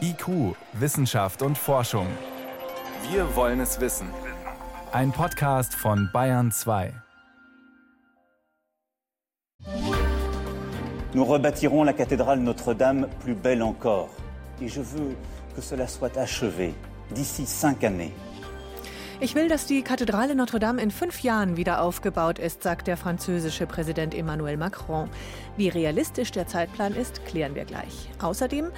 IQ, Wissenschaft und Forschung. Wir wollen es wissen. Ein Podcast von Bayern 2. Nous rebâtirons la cathédrale Notre-Dame plus belle encore. Et je veux que cela soit achevé d'ici cinq années. Ich will, dass die Kathedrale Notre-Dame in fünf Jahren wieder aufgebaut ist, sagt der französische Präsident Emmanuel Macron. Wie realistisch der Zeitplan ist, klären wir gleich. Außerdem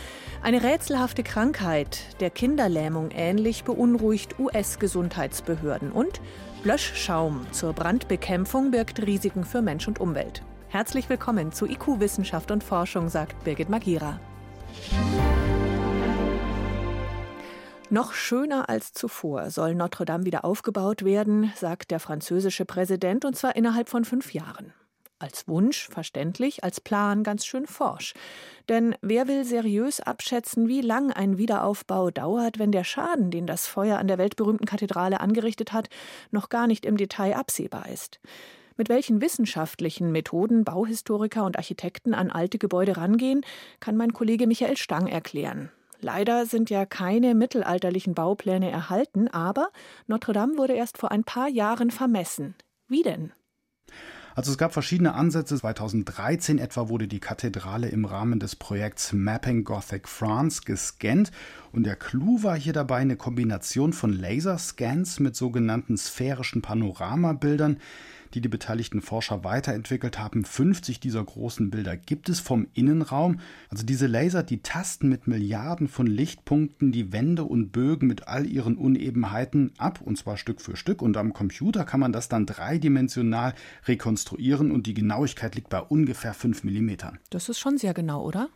eine rätselhafte Krankheit, der Kinderlähmung ähnlich, beunruhigt US-Gesundheitsbehörden. Und Löschschaum zur Brandbekämpfung birgt Risiken für Mensch und Umwelt. Herzlich willkommen zu IQ Wissenschaft und Forschung, sagt Birgit Magira. Noch schöner als zuvor soll Notre Dame wieder aufgebaut werden, sagt der französische Präsident, und zwar innerhalb von fünf Jahren. Als Wunsch verständlich, als Plan ganz schön forsch. Denn wer will seriös abschätzen, wie lang ein Wiederaufbau dauert, wenn der Schaden, den das Feuer an der weltberühmten Kathedrale angerichtet hat, noch gar nicht im Detail absehbar ist? Mit welchen wissenschaftlichen Methoden Bauhistoriker und Architekten an alte Gebäude rangehen, kann mein Kollege Michael Stang erklären. Leider sind ja keine mittelalterlichen Baupläne erhalten, aber Notre Dame wurde erst vor ein paar Jahren vermessen. Wie denn? Also es gab verschiedene Ansätze. 2013 etwa wurde die Kathedrale im Rahmen des Projekts Mapping Gothic France gescannt und der Clou war hier dabei eine Kombination von Laserscans mit sogenannten sphärischen Panoramabildern, die die beteiligten Forscher weiterentwickelt haben. 50 dieser großen Bilder gibt es vom Innenraum. Also diese Laser, die tasten mit Milliarden von Lichtpunkten die Wände und Bögen mit all ihren Unebenheiten ab, und zwar Stück für Stück. Und am Computer kann man das dann dreidimensional rekonstruieren und die Genauigkeit liegt bei ungefähr 5 mm. Das ist schon sehr genau, oder?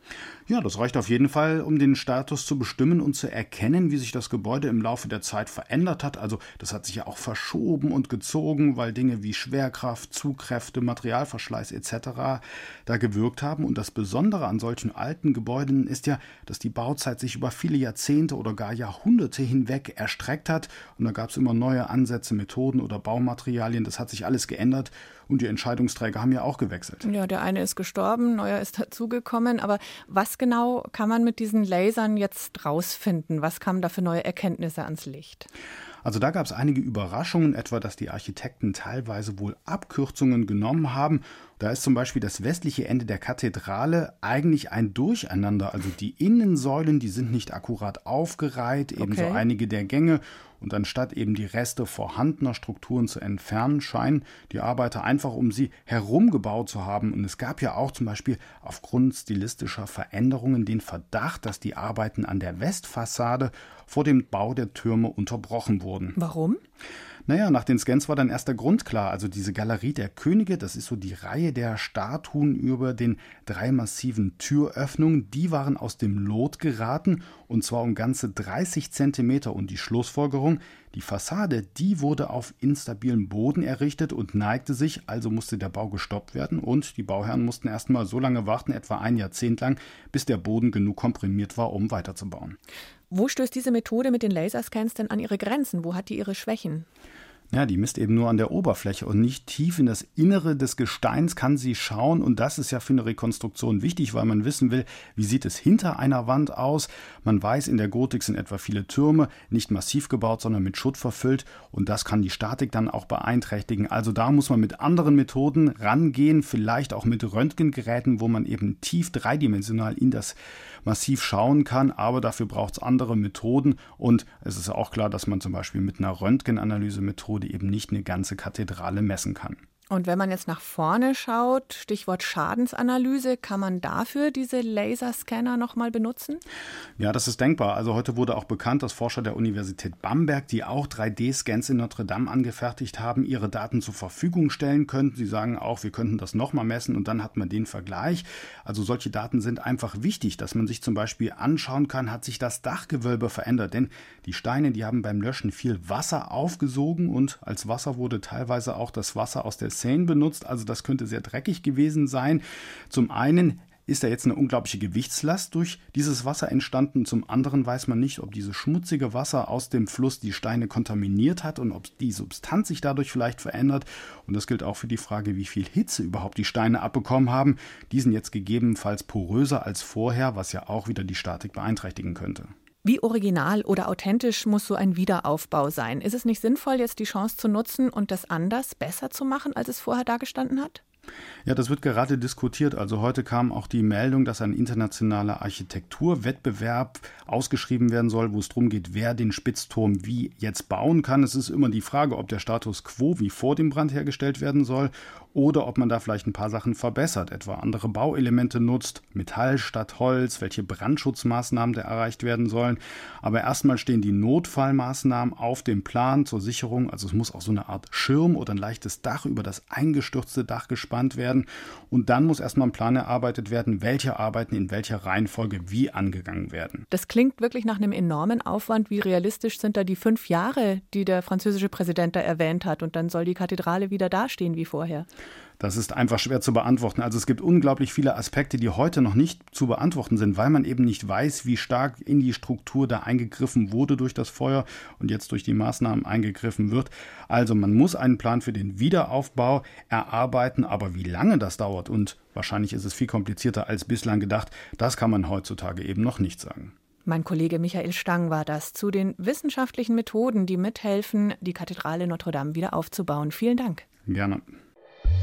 Ja, das reicht auf jeden Fall, um den Status zu bestimmen und zu erkennen, wie sich das Gebäude im Laufe der Zeit verändert hat. Also das hat sich ja auch verschoben und gezogen, weil Dinge wie schwer Schwerkraft, Zugkräfte, Materialverschleiß etc. da gewirkt haben. Und das Besondere an solchen alten Gebäuden ist ja, dass die Bauzeit sich über viele Jahrzehnte oder gar Jahrhunderte hinweg erstreckt hat. Und da gab es immer neue Ansätze, Methoden oder Baumaterialien. Das hat sich alles geändert. Und die Entscheidungsträger haben ja auch gewechselt. Ja, der eine ist gestorben, neuer ist dazugekommen. Aber was genau kann man mit diesen Lasern jetzt rausfinden? Was kamen da für neue Erkenntnisse ans Licht? Also da gab es einige Überraschungen, etwa dass die Architekten teilweise wohl Abkürzungen genommen haben da ist zum Beispiel das westliche Ende der Kathedrale eigentlich ein Durcheinander. Also die Innensäulen, die sind nicht akkurat aufgereiht, ebenso okay. einige der Gänge. Und anstatt eben die Reste vorhandener Strukturen zu entfernen, scheinen die Arbeiter einfach um sie herumgebaut zu haben. Und es gab ja auch zum Beispiel aufgrund stilistischer Veränderungen den Verdacht, dass die Arbeiten an der Westfassade vor dem Bau der Türme unterbrochen wurden. Warum? Naja, nach den Scans war dann erst der Grund klar. Also diese Galerie der Könige, das ist so die Reihe der Statuen über den drei massiven Türöffnungen, die waren aus dem Lot geraten und zwar um ganze 30 Zentimeter. Und die Schlussfolgerung, die Fassade, die wurde auf instabilem Boden errichtet und neigte sich, also musste der Bau gestoppt werden und die Bauherren mussten erstmal so lange warten, etwa ein Jahrzehnt lang, bis der Boden genug komprimiert war, um weiterzubauen. Wo stößt diese Methode mit den Laserscans denn an ihre Grenzen? Wo hat die ihre Schwächen? Ja, die misst eben nur an der Oberfläche und nicht tief in das Innere des Gesteins kann sie schauen. Und das ist ja für eine Rekonstruktion wichtig, weil man wissen will, wie sieht es hinter einer Wand aus. Man weiß, in der Gotik sind etwa viele Türme nicht massiv gebaut, sondern mit Schutt verfüllt. Und das kann die Statik dann auch beeinträchtigen. Also da muss man mit anderen Methoden rangehen, vielleicht auch mit Röntgengeräten, wo man eben tief dreidimensional in das Massiv schauen kann. Aber dafür braucht es andere Methoden. Und es ist auch klar, dass man zum Beispiel mit einer Röntgenanalyse-Methode Methode eben nicht eine ganze Kathedrale messen kann. Und wenn man jetzt nach vorne schaut, Stichwort Schadensanalyse, kann man dafür diese Laserscanner nochmal benutzen? Ja, das ist denkbar. Also heute wurde auch bekannt, dass Forscher der Universität Bamberg, die auch 3D-Scans in Notre Dame angefertigt haben, ihre Daten zur Verfügung stellen könnten. Sie sagen auch, wir könnten das nochmal messen und dann hat man den Vergleich. Also solche Daten sind einfach wichtig, dass man sich zum Beispiel anschauen kann, hat sich das Dachgewölbe verändert. Denn die Steine, die haben beim Löschen viel Wasser aufgesogen und als Wasser wurde teilweise auch das Wasser aus der Seine benutzt, also das könnte sehr dreckig gewesen sein. Zum einen ist da jetzt eine unglaubliche Gewichtslast durch dieses Wasser entstanden. Zum anderen weiß man nicht, ob dieses schmutzige Wasser aus dem Fluss die Steine kontaminiert hat und ob die Substanz sich dadurch vielleicht verändert. Und das gilt auch für die Frage, wie viel Hitze überhaupt die Steine abbekommen haben. Die sind jetzt gegebenenfalls poröser als vorher, was ja auch wieder die Statik beeinträchtigen könnte. Wie original oder authentisch muss so ein Wiederaufbau sein? Ist es nicht sinnvoll, jetzt die Chance zu nutzen und das anders, besser zu machen, als es vorher dargestanden hat? Ja, das wird gerade diskutiert. Also heute kam auch die Meldung, dass ein internationaler Architekturwettbewerb ausgeschrieben werden soll, wo es darum geht, wer den Spitzturm wie jetzt bauen kann. Es ist immer die Frage, ob der Status quo wie vor dem Brand hergestellt werden soll oder ob man da vielleicht ein paar Sachen verbessert, etwa andere Bauelemente nutzt, Metall statt Holz, welche Brandschutzmaßnahmen da erreicht werden sollen. Aber erstmal stehen die Notfallmaßnahmen auf dem Plan zur Sicherung. Also es muss auch so eine Art Schirm oder ein leichtes Dach über das eingestürzte Dach gespannt werden. Und dann muss erstmal ein Plan erarbeitet werden, welche Arbeiten in welcher Reihenfolge wie angegangen werden. Das klingt wirklich nach einem enormen Aufwand. Wie realistisch sind da die fünf Jahre, die der französische Präsident da erwähnt hat? Und dann soll die Kathedrale wieder dastehen wie vorher. Das ist einfach schwer zu beantworten. Also es gibt unglaublich viele Aspekte, die heute noch nicht zu beantworten sind, weil man eben nicht weiß, wie stark in die Struktur da eingegriffen wurde durch das Feuer und jetzt durch die Maßnahmen eingegriffen wird. Also man muss einen Plan für den Wiederaufbau erarbeiten, aber wie lange das dauert und wahrscheinlich ist es viel komplizierter als bislang gedacht, das kann man heutzutage eben noch nicht sagen. Mein Kollege Michael Stang war das zu den wissenschaftlichen Methoden, die mithelfen, die Kathedrale Notre Dame wieder aufzubauen. Vielen Dank. Gerne.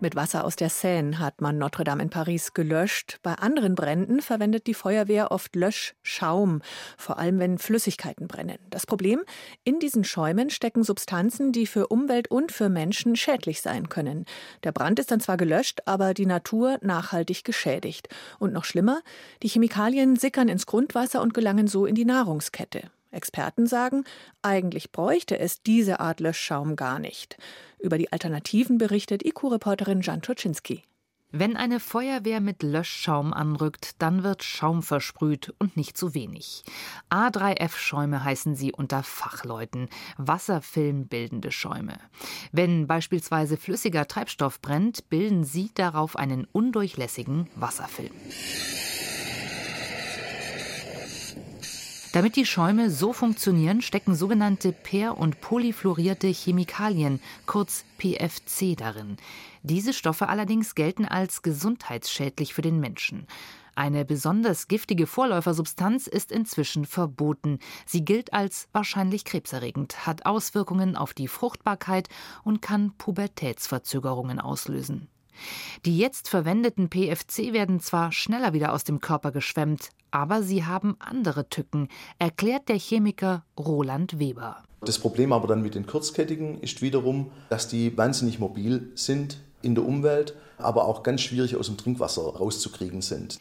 Mit Wasser aus der Seine hat man Notre Dame in Paris gelöscht. Bei anderen Bränden verwendet die Feuerwehr oft Löschschaum, vor allem wenn Flüssigkeiten brennen. Das Problem, in diesen Schäumen stecken Substanzen, die für Umwelt und für Menschen schädlich sein können. Der Brand ist dann zwar gelöscht, aber die Natur nachhaltig geschädigt. Und noch schlimmer, die Chemikalien sickern ins Grundwasser und gelangen so in die Nahrungskette. Experten sagen, eigentlich bräuchte es diese Art Löschschaum gar nicht. Über die Alternativen berichtet IQ-Reporterin Jan Turczynski. Wenn eine Feuerwehr mit Löschschaum anrückt, dann wird Schaum versprüht und nicht zu wenig. A3F-Schäume heißen sie unter Fachleuten, wasserfilmbildende Schäume. Wenn beispielsweise flüssiger Treibstoff brennt, bilden sie darauf einen undurchlässigen Wasserfilm. Damit die Schäume so funktionieren, stecken sogenannte per- und polyfluorierte Chemikalien, kurz PFC, darin. Diese Stoffe allerdings gelten als gesundheitsschädlich für den Menschen. Eine besonders giftige Vorläufersubstanz ist inzwischen verboten. Sie gilt als wahrscheinlich krebserregend, hat Auswirkungen auf die Fruchtbarkeit und kann Pubertätsverzögerungen auslösen. Die jetzt verwendeten PFC werden zwar schneller wieder aus dem Körper geschwemmt, aber sie haben andere Tücken, erklärt der Chemiker Roland Weber. Das Problem aber dann mit den Kurzkettigen ist wiederum, dass die wahnsinnig mobil sind in der Umwelt, aber auch ganz schwierig aus dem Trinkwasser rauszukriegen sind.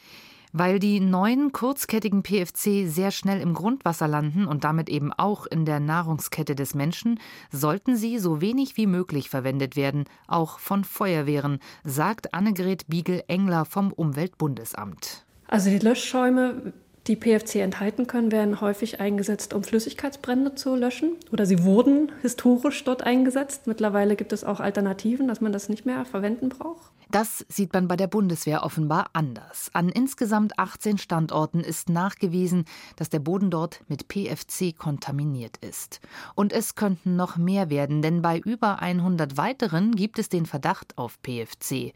Weil die neuen kurzkettigen PFC sehr schnell im Grundwasser landen und damit eben auch in der Nahrungskette des Menschen, sollten sie so wenig wie möglich verwendet werden, auch von Feuerwehren, sagt Annegret Biegel-Engler vom Umweltbundesamt. Also die Löschschäume, die PFC enthalten können, werden häufig eingesetzt, um Flüssigkeitsbrände zu löschen. Oder sie wurden historisch dort eingesetzt. Mittlerweile gibt es auch Alternativen, dass man das nicht mehr verwenden braucht. Das sieht man bei der Bundeswehr offenbar anders. An insgesamt 18 Standorten ist nachgewiesen, dass der Boden dort mit PFC kontaminiert ist. Und es könnten noch mehr werden, denn bei über 100 weiteren gibt es den Verdacht auf PFC.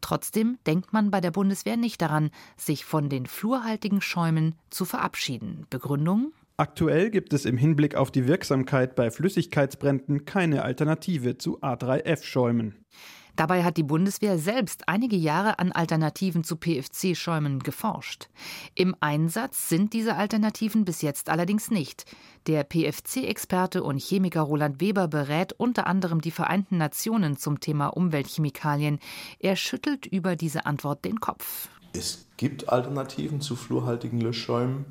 Trotzdem denkt man bei der Bundeswehr nicht daran, sich von den fluorhaltigen Schäumen zu verabschieden. Begründung? Aktuell gibt es im Hinblick auf die Wirksamkeit bei Flüssigkeitsbränden keine Alternative zu A3F-Schäumen. Dabei hat die Bundeswehr selbst einige Jahre an Alternativen zu PFC-Schäumen geforscht. Im Einsatz sind diese Alternativen bis jetzt allerdings nicht. Der PFC-Experte und Chemiker Roland Weber berät unter anderem die Vereinten Nationen zum Thema Umweltchemikalien. Er schüttelt über diese Antwort den Kopf. Es gibt Alternativen zu fluorhaltigen Löschschäumen.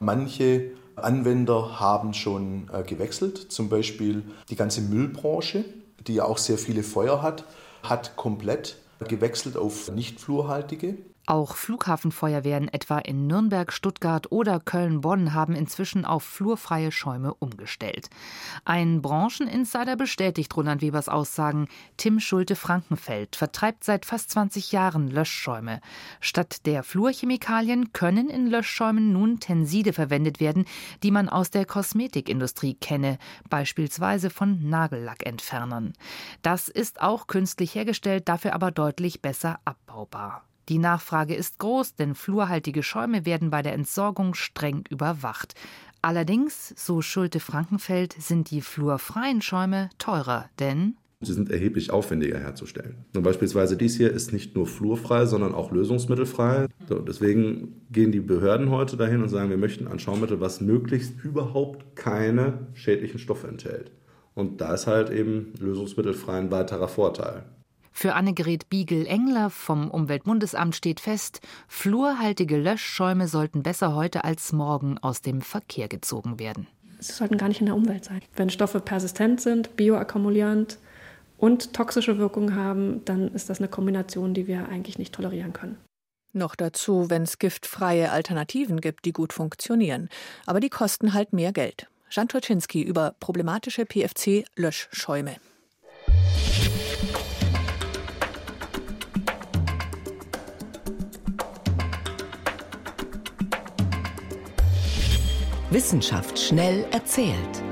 Manche Anwender haben schon äh, gewechselt, zum Beispiel die ganze Müllbranche, die ja auch sehr viele Feuer hat hat komplett gewechselt auf nicht fluorhaltige. Auch Flughafenfeuerwehren etwa in Nürnberg, Stuttgart oder Köln-Bonn haben inzwischen auf flurfreie Schäume umgestellt. Ein Brancheninsider bestätigt Roland Webers Aussagen. Tim Schulte-Frankenfeld vertreibt seit fast 20 Jahren Löschschäume. Statt der Flurchemikalien können in Löschschäumen nun Tenside verwendet werden, die man aus der Kosmetikindustrie kenne, beispielsweise von Nagellackentfernern. Das ist auch künstlich hergestellt, dafür aber deutlich besser abbaubar. Die Nachfrage ist groß, denn fluorhaltige Schäume werden bei der Entsorgung streng überwacht. Allerdings, so Schulte Frankenfeld, sind die fluorfreien Schäume teurer, denn Sie sind erheblich aufwendiger herzustellen. Und beispielsweise dies hier ist nicht nur fluorfrei, sondern auch lösungsmittelfrei. So, deswegen gehen die Behörden heute dahin und sagen, wir möchten ein Schaumittel, was möglichst überhaupt keine schädlichen Stoffe enthält. Und da ist halt eben lösungsmittelfrei ein weiterer Vorteil. Für Annegret Biegel-Engler vom Umweltbundesamt steht fest, fluorhaltige Löschschäume sollten besser heute als morgen aus dem Verkehr gezogen werden. Sie sollten gar nicht in der Umwelt sein. Wenn Stoffe persistent sind, bioakkumulierend und toxische Wirkungen haben, dann ist das eine Kombination, die wir eigentlich nicht tolerieren können. Noch dazu, wenn es giftfreie Alternativen gibt, die gut funktionieren. Aber die kosten halt mehr Geld. Jan Turczynski über problematische PFC-Löschschäume. Wissenschaft schnell erzählt.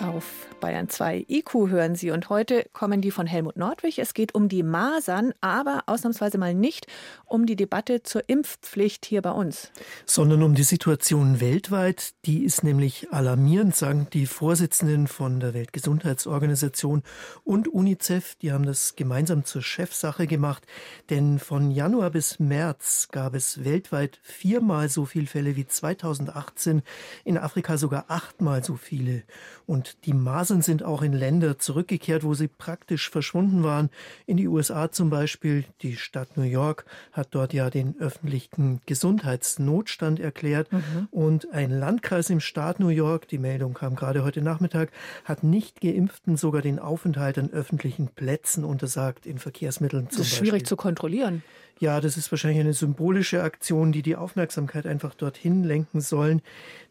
Auf Bayern 2 IQ hören Sie. Und heute kommen die von Helmut Nordwig. Es geht um die Masern, aber ausnahmsweise mal nicht um die Debatte zur Impfpflicht hier bei uns. Sondern um die Situation weltweit. Die ist nämlich alarmierend, sagen die Vorsitzenden von der Weltgesundheitsorganisation und UNICEF. Die haben das gemeinsam zur Chefsache gemacht. Denn von Januar bis März gab es weltweit viermal so viele Fälle wie 2018. In Afrika sogar achtmal so viele. Und die Masern sind auch in Länder zurückgekehrt, wo sie praktisch verschwunden waren. In die USA zum Beispiel. Die Stadt New York hat dort ja den öffentlichen Gesundheitsnotstand erklärt. Mhm. Und ein Landkreis im Staat New York, die Meldung kam gerade heute Nachmittag, hat nicht geimpften sogar den Aufenthalt an öffentlichen Plätzen untersagt, in Verkehrsmitteln zum Das ist Beispiel. schwierig zu kontrollieren. Ja, das ist wahrscheinlich eine symbolische Aktion, die die Aufmerksamkeit einfach dorthin lenken sollen,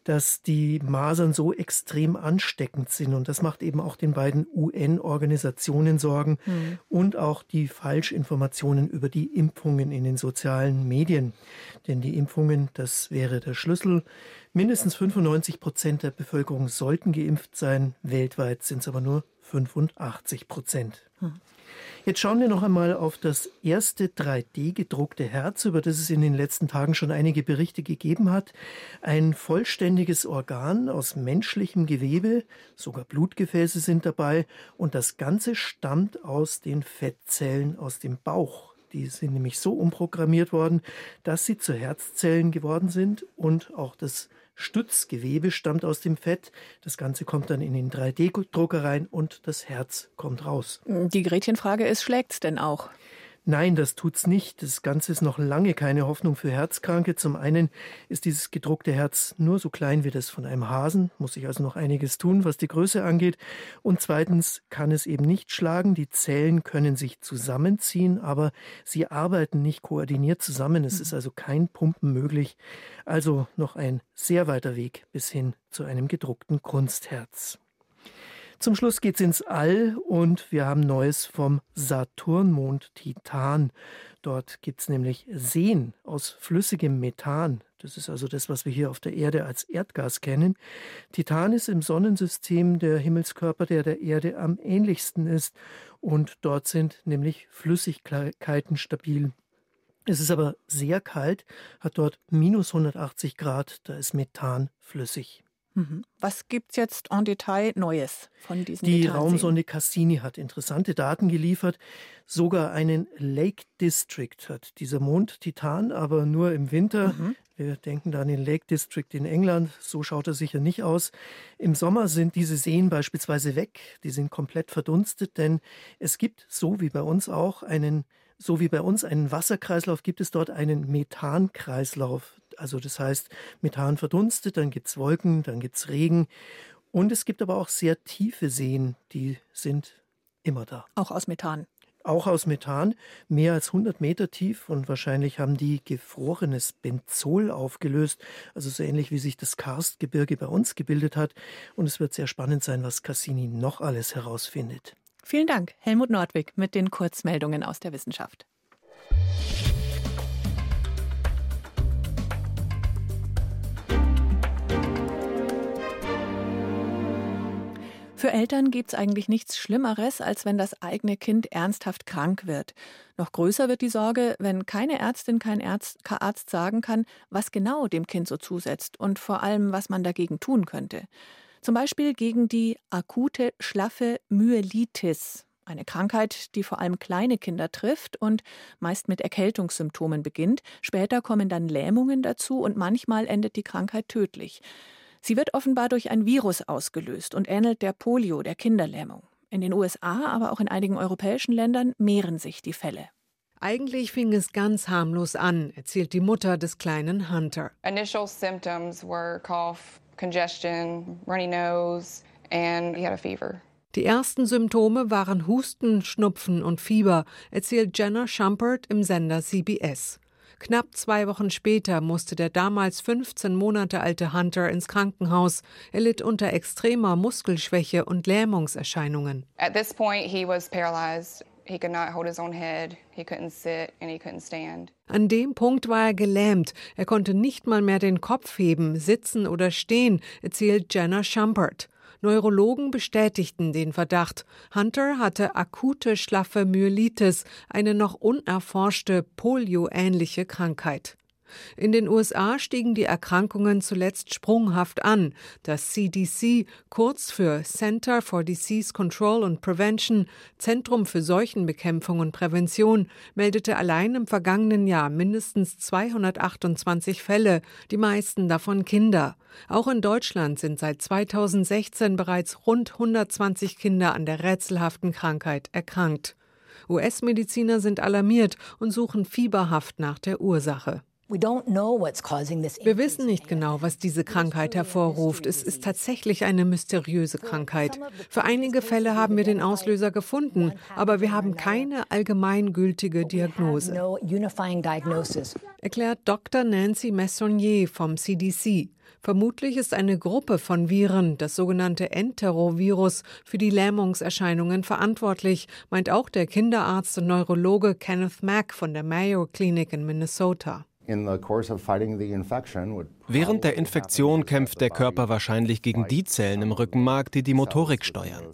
dass die Masern so extrem ansteckend sind. Und das macht eben auch den beiden UN-Organisationen Sorgen mhm. und auch die Falschinformationen über die Impfungen in den sozialen Medien. Denn die Impfungen, das wäre der Schlüssel. Mindestens 95 Prozent der Bevölkerung sollten geimpft sein. Weltweit sind es aber nur 85 Prozent. Mhm. Jetzt schauen wir noch einmal auf das erste 3D gedruckte Herz, über das es in den letzten Tagen schon einige Berichte gegeben hat. Ein vollständiges Organ aus menschlichem Gewebe, sogar Blutgefäße sind dabei und das Ganze stammt aus den Fettzellen aus dem Bauch. Die sind nämlich so umprogrammiert worden, dass sie zu Herzzellen geworden sind und auch das Stützgewebe stammt aus dem Fett. Das Ganze kommt dann in den 3D-Drucker rein und das Herz kommt raus. Die Gretchenfrage ist, schlägt's denn auch? Nein, das tut's nicht. Das Ganze ist noch lange keine Hoffnung für Herzkranke. Zum einen ist dieses gedruckte Herz nur so klein wie das von einem Hasen, muss sich also noch einiges tun, was die Größe angeht. Und zweitens kann es eben nicht schlagen. Die Zellen können sich zusammenziehen, aber sie arbeiten nicht koordiniert zusammen. Es ist also kein Pumpen möglich. Also noch ein sehr weiter Weg bis hin zu einem gedruckten Kunstherz. Zum Schluss geht's ins All und wir haben Neues vom Saturnmond Titan. Dort gibt's nämlich Seen aus flüssigem Methan. Das ist also das, was wir hier auf der Erde als Erdgas kennen. Titan ist im Sonnensystem der Himmelskörper, der der Erde am ähnlichsten ist. Und dort sind nämlich Flüssigkeiten stabil. Es ist aber sehr kalt, hat dort minus 180 Grad, da ist Methan flüssig. Mhm. Was gibt es jetzt en Detail Neues von diesen Die? Raumsonde Cassini hat interessante Daten geliefert. Sogar einen Lake District hat dieser Mond Titan, aber nur im Winter. Mhm. Wir denken da an den Lake District in England. So schaut er sicher nicht aus. Im Sommer sind diese Seen beispielsweise weg. Die sind komplett verdunstet, denn es gibt, so wie bei uns auch, einen so wie bei uns einen Wasserkreislauf, gibt es dort einen Methankreislauf. Also das heißt, Methan verdunstet, dann gibt es Wolken, dann gibt es Regen. Und es gibt aber auch sehr tiefe Seen, die sind immer da. Auch aus Methan. auch aus Methan, mehr als 100 Meter tief und wahrscheinlich haben die gefrorenes Benzol aufgelöst, also so ähnlich wie sich das Karstgebirge bei uns gebildet hat. Und es wird sehr spannend sein, was Cassini noch alles herausfindet. Vielen Dank, Helmut Nordwig mit den Kurzmeldungen aus der Wissenschaft. Für Eltern gibt es eigentlich nichts Schlimmeres, als wenn das eigene Kind ernsthaft krank wird. Noch größer wird die Sorge, wenn keine Ärztin, kein Arzt, kein Arzt sagen kann, was genau dem Kind so zusetzt und vor allem, was man dagegen tun könnte. Zum Beispiel gegen die akute schlaffe Myelitis, eine Krankheit, die vor allem kleine Kinder trifft und meist mit Erkältungssymptomen beginnt. Später kommen dann Lähmungen dazu und manchmal endet die Krankheit tödlich. Sie wird offenbar durch ein Virus ausgelöst und ähnelt der Polio, der Kinderlähmung. In den USA, aber auch in einigen europäischen Ländern mehren sich die Fälle. Eigentlich fing es ganz harmlos an, erzählt die Mutter des kleinen Hunter. Initial symptoms were cough, congestion, runny nose and he had a fever. Die ersten Symptome waren Husten, Schnupfen und Fieber, erzählt Jenna Schumpert im Sender CBS. Knapp zwei Wochen später musste der damals 15 Monate alte Hunter ins Krankenhaus. Er litt unter extremer Muskelschwäche und Lähmungserscheinungen. At this point he was paralyzed. He could not hold his own head. He couldn't sit and he couldn't stand. An dem Punkt war er gelähmt. Er konnte nicht mal mehr den Kopf heben, sitzen oder stehen, erzählt Jenna Schumpert. Neurologen bestätigten den Verdacht. Hunter hatte akute schlaffe Myelitis, eine noch unerforschte polioähnliche Krankheit. In den USA stiegen die Erkrankungen zuletzt sprunghaft an. Das CDC, kurz für Center for Disease Control and Prevention, Zentrum für Seuchenbekämpfung und Prävention, meldete allein im vergangenen Jahr mindestens 228 Fälle, die meisten davon Kinder. Auch in Deutschland sind seit 2016 bereits rund 120 Kinder an der rätselhaften Krankheit erkrankt. US-Mediziner sind alarmiert und suchen fieberhaft nach der Ursache. Wir wissen nicht genau, was diese Krankheit hervorruft. Es ist tatsächlich eine mysteriöse Krankheit. Für einige Fälle haben wir den Auslöser gefunden, aber wir haben keine allgemeingültige Diagnose. Erklärt Dr. Nancy Messonnier vom CDC. Vermutlich ist eine Gruppe von Viren, das sogenannte Enterovirus, für die Lähmungserscheinungen verantwortlich, meint auch der Kinderarzt und Neurologe Kenneth Mack von der Mayo Clinic in Minnesota. Während der Infektion kämpft der Körper wahrscheinlich gegen die Zellen im Rückenmark, die die Motorik steuern.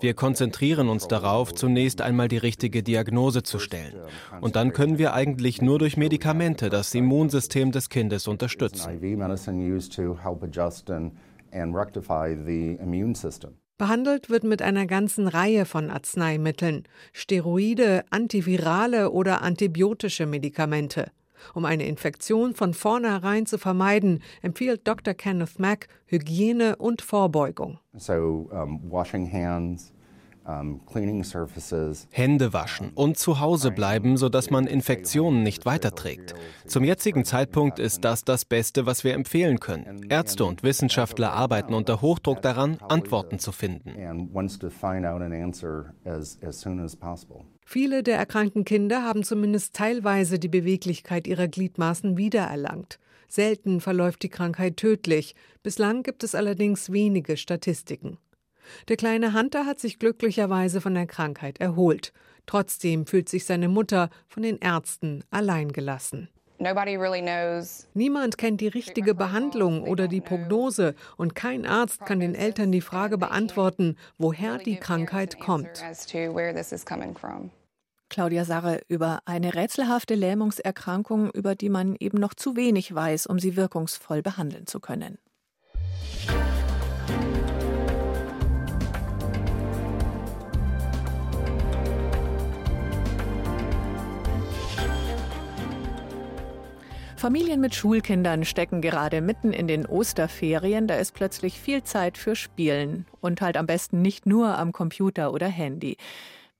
Wir konzentrieren uns darauf, zunächst einmal die richtige Diagnose zu stellen. Und dann können wir eigentlich nur durch Medikamente das Immunsystem des Kindes unterstützen. Behandelt wird mit einer ganzen Reihe von Arzneimitteln, Steroide, antivirale oder antibiotische Medikamente. Um eine Infektion von vornherein zu vermeiden, empfiehlt Dr. Kenneth Mack Hygiene und Vorbeugung. So, um, washing hands, Hände waschen und zu Hause bleiben, sodass man Infektionen nicht weiterträgt. Zum jetzigen Zeitpunkt ist das das Beste, was wir empfehlen können. Ärzte und Wissenschaftler arbeiten unter Hochdruck daran, Antworten zu finden. Viele der erkrankten Kinder haben zumindest teilweise die Beweglichkeit ihrer Gliedmaßen wiedererlangt. Selten verläuft die Krankheit tödlich. Bislang gibt es allerdings wenige Statistiken. Der kleine Hunter hat sich glücklicherweise von der Krankheit erholt. Trotzdem fühlt sich seine Mutter von den Ärzten alleingelassen. Niemand kennt die richtige Behandlung oder die Prognose und kein Arzt kann den Eltern die Frage beantworten, woher die Krankheit kommt. Claudia Sarre über eine rätselhafte Lähmungserkrankung, über die man eben noch zu wenig weiß, um sie wirkungsvoll behandeln zu können. Familien mit Schulkindern stecken gerade mitten in den Osterferien. Da ist plötzlich viel Zeit für Spielen und halt am besten nicht nur am Computer oder Handy.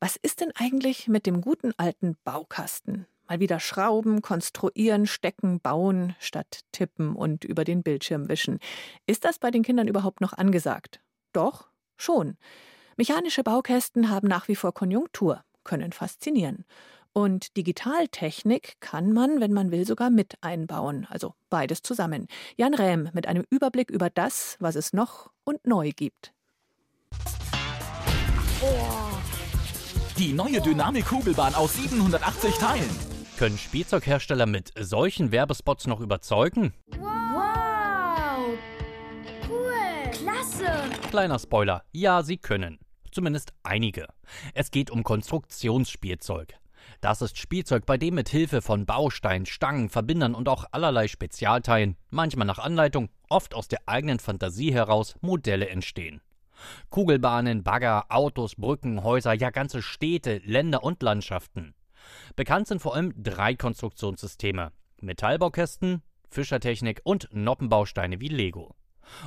Was ist denn eigentlich mit dem guten alten Baukasten? Mal wieder schrauben, konstruieren, stecken, bauen, statt tippen und über den Bildschirm wischen. Ist das bei den Kindern überhaupt noch angesagt? Doch, schon. Mechanische Baukästen haben nach wie vor Konjunktur. können faszinieren. Und Digitaltechnik kann man, wenn man will, sogar mit einbauen, also beides zusammen. Jan Rähm mit einem Überblick über das, was es noch und neu gibt. Die neue Dynamik-Kugelbahn aus 780 Teilen. Können Spielzeughersteller mit solchen Werbespots noch überzeugen? Wow! Cool! Klasse! Kleiner Spoiler, ja, sie können. Zumindest einige. Es geht um Konstruktionsspielzeug. Das ist Spielzeug, bei dem mit Hilfe von Bausteinen, Stangen, Verbindern und auch allerlei Spezialteilen, manchmal nach Anleitung, oft aus der eigenen Fantasie heraus, Modelle entstehen. Kugelbahnen, Bagger, Autos, Brücken, Häuser, ja ganze Städte, Länder und Landschaften. Bekannt sind vor allem drei Konstruktionssysteme: Metallbaukästen, Fischertechnik und Noppenbausteine wie Lego.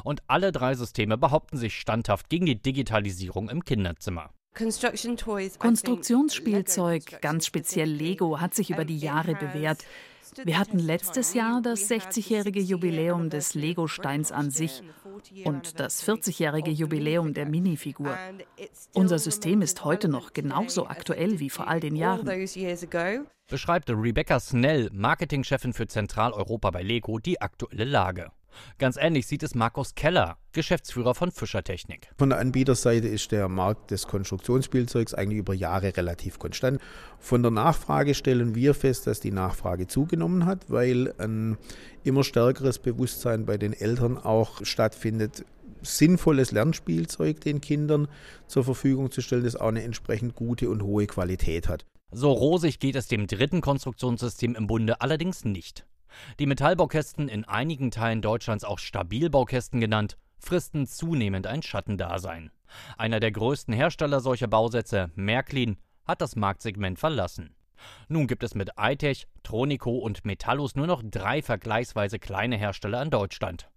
Und alle drei Systeme behaupten sich standhaft gegen die Digitalisierung im Kinderzimmer. Konstruktionsspielzeug, ganz speziell Lego, hat sich über die Jahre bewährt. Wir hatten letztes Jahr das 60-jährige Jubiläum des Lego-Steins an sich und das 40-jährige Jubiläum der Minifigur. Unser System ist heute noch genauso aktuell wie vor all den Jahren. Beschreibt Rebecca Snell, Marketingchefin für Zentraleuropa bei Lego, die aktuelle Lage. Ganz ähnlich sieht es Markus Keller, Geschäftsführer von Fischertechnik. Von der Anbieterseite ist der Markt des Konstruktionsspielzeugs eigentlich über Jahre relativ konstant. Von der Nachfrage stellen wir fest, dass die Nachfrage zugenommen hat, weil ein immer stärkeres Bewusstsein bei den Eltern auch stattfindet, sinnvolles Lernspielzeug den Kindern zur Verfügung zu stellen, das auch eine entsprechend gute und hohe Qualität hat. So rosig geht es dem dritten Konstruktionssystem im Bunde allerdings nicht. Die Metallbaukästen, in einigen Teilen Deutschlands auch Stabilbaukästen genannt, fristen zunehmend ein Schattendasein. Einer der größten Hersteller solcher Bausätze, Märklin, hat das Marktsegment verlassen. Nun gibt es mit iTech, Tronico und Metallus nur noch drei vergleichsweise kleine Hersteller in Deutschland.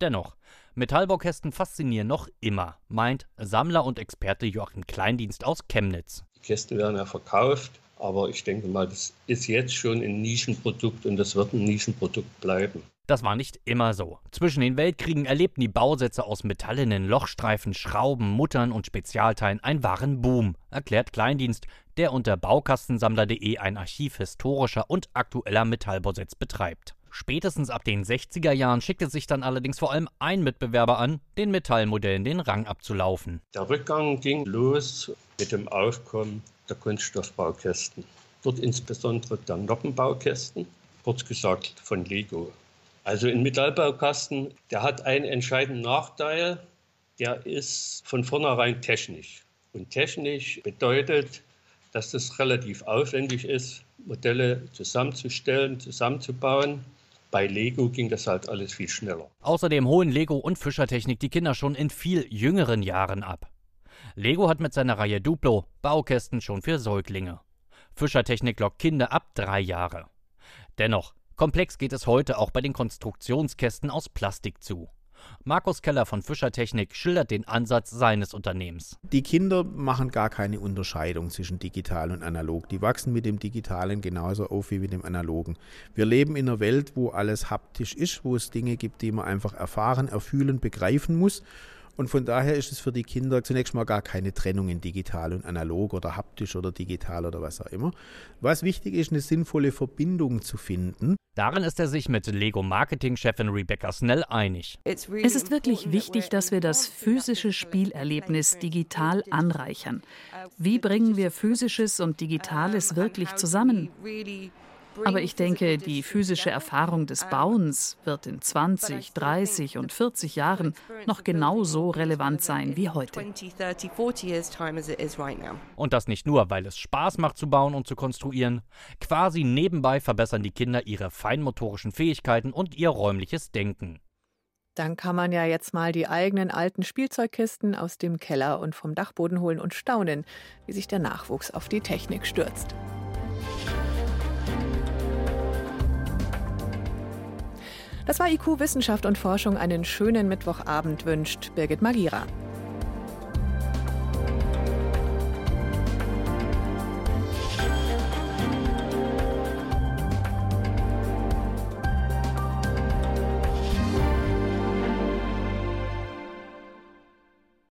Dennoch, Metallbaukästen faszinieren noch immer, meint Sammler und Experte Joachim Kleindienst aus Chemnitz. Die Kästen werden ja verkauft aber ich denke mal, das ist jetzt schon ein Nischenprodukt und das wird ein Nischenprodukt bleiben. Das war nicht immer so. Zwischen den Weltkriegen erlebten die Bausätze aus metallenen Lochstreifen, Schrauben, Muttern und Spezialteilen einen wahren Boom, erklärt Kleindienst, der unter baukastensammler.de ein Archiv historischer und aktueller Metallbausätze betreibt. Spätestens ab den 60er Jahren schickte sich dann allerdings vor allem ein Mitbewerber an, den Metallmodellen den Rang abzulaufen. Der Rückgang ging los mit dem Aufkommen der Kunststoffbaukästen. Dort insbesondere der Noppenbaukästen, kurz gesagt von Lego. Also ein Metallbaukasten, der hat einen entscheidenden Nachteil, der ist von vornherein technisch. Und technisch bedeutet, dass es relativ aufwendig ist, Modelle zusammenzustellen, zusammenzubauen. Bei Lego ging das halt alles viel schneller. Außerdem holen Lego und Fischertechnik die Kinder schon in viel jüngeren Jahren ab. Lego hat mit seiner Reihe Duplo Baukästen schon für Säuglinge. Fischertechnik lockt Kinder ab drei Jahre. Dennoch, komplex geht es heute auch bei den Konstruktionskästen aus Plastik zu. Markus Keller von Fischertechnik schildert den Ansatz seines Unternehmens. Die Kinder machen gar keine Unterscheidung zwischen digital und analog. Die wachsen mit dem Digitalen genauso auf wie mit dem Analogen. Wir leben in einer Welt, wo alles haptisch ist, wo es Dinge gibt, die man einfach erfahren, erfühlen, begreifen muss. Und von daher ist es für die Kinder zunächst mal gar keine Trennung in digital und analog oder haptisch oder digital oder was auch immer. Was wichtig ist, eine sinnvolle Verbindung zu finden. Darin ist er sich mit Lego-Marketing-Chefin Rebecca Snell einig. Es ist wirklich wichtig, dass wir das physische Spielerlebnis digital anreichern. Wie bringen wir physisches und digitales wirklich zusammen? Aber ich denke, die physische Erfahrung des Bauens wird in 20, 30 und 40 Jahren noch genauso relevant sein wie heute. Und das nicht nur, weil es Spaß macht zu bauen und zu konstruieren. Quasi nebenbei verbessern die Kinder ihre feinmotorischen Fähigkeiten und ihr räumliches Denken. Dann kann man ja jetzt mal die eigenen alten Spielzeugkisten aus dem Keller und vom Dachboden holen und staunen, wie sich der Nachwuchs auf die Technik stürzt. Das war IQ Wissenschaft und Forschung. Einen schönen Mittwochabend wünscht Birgit Magira.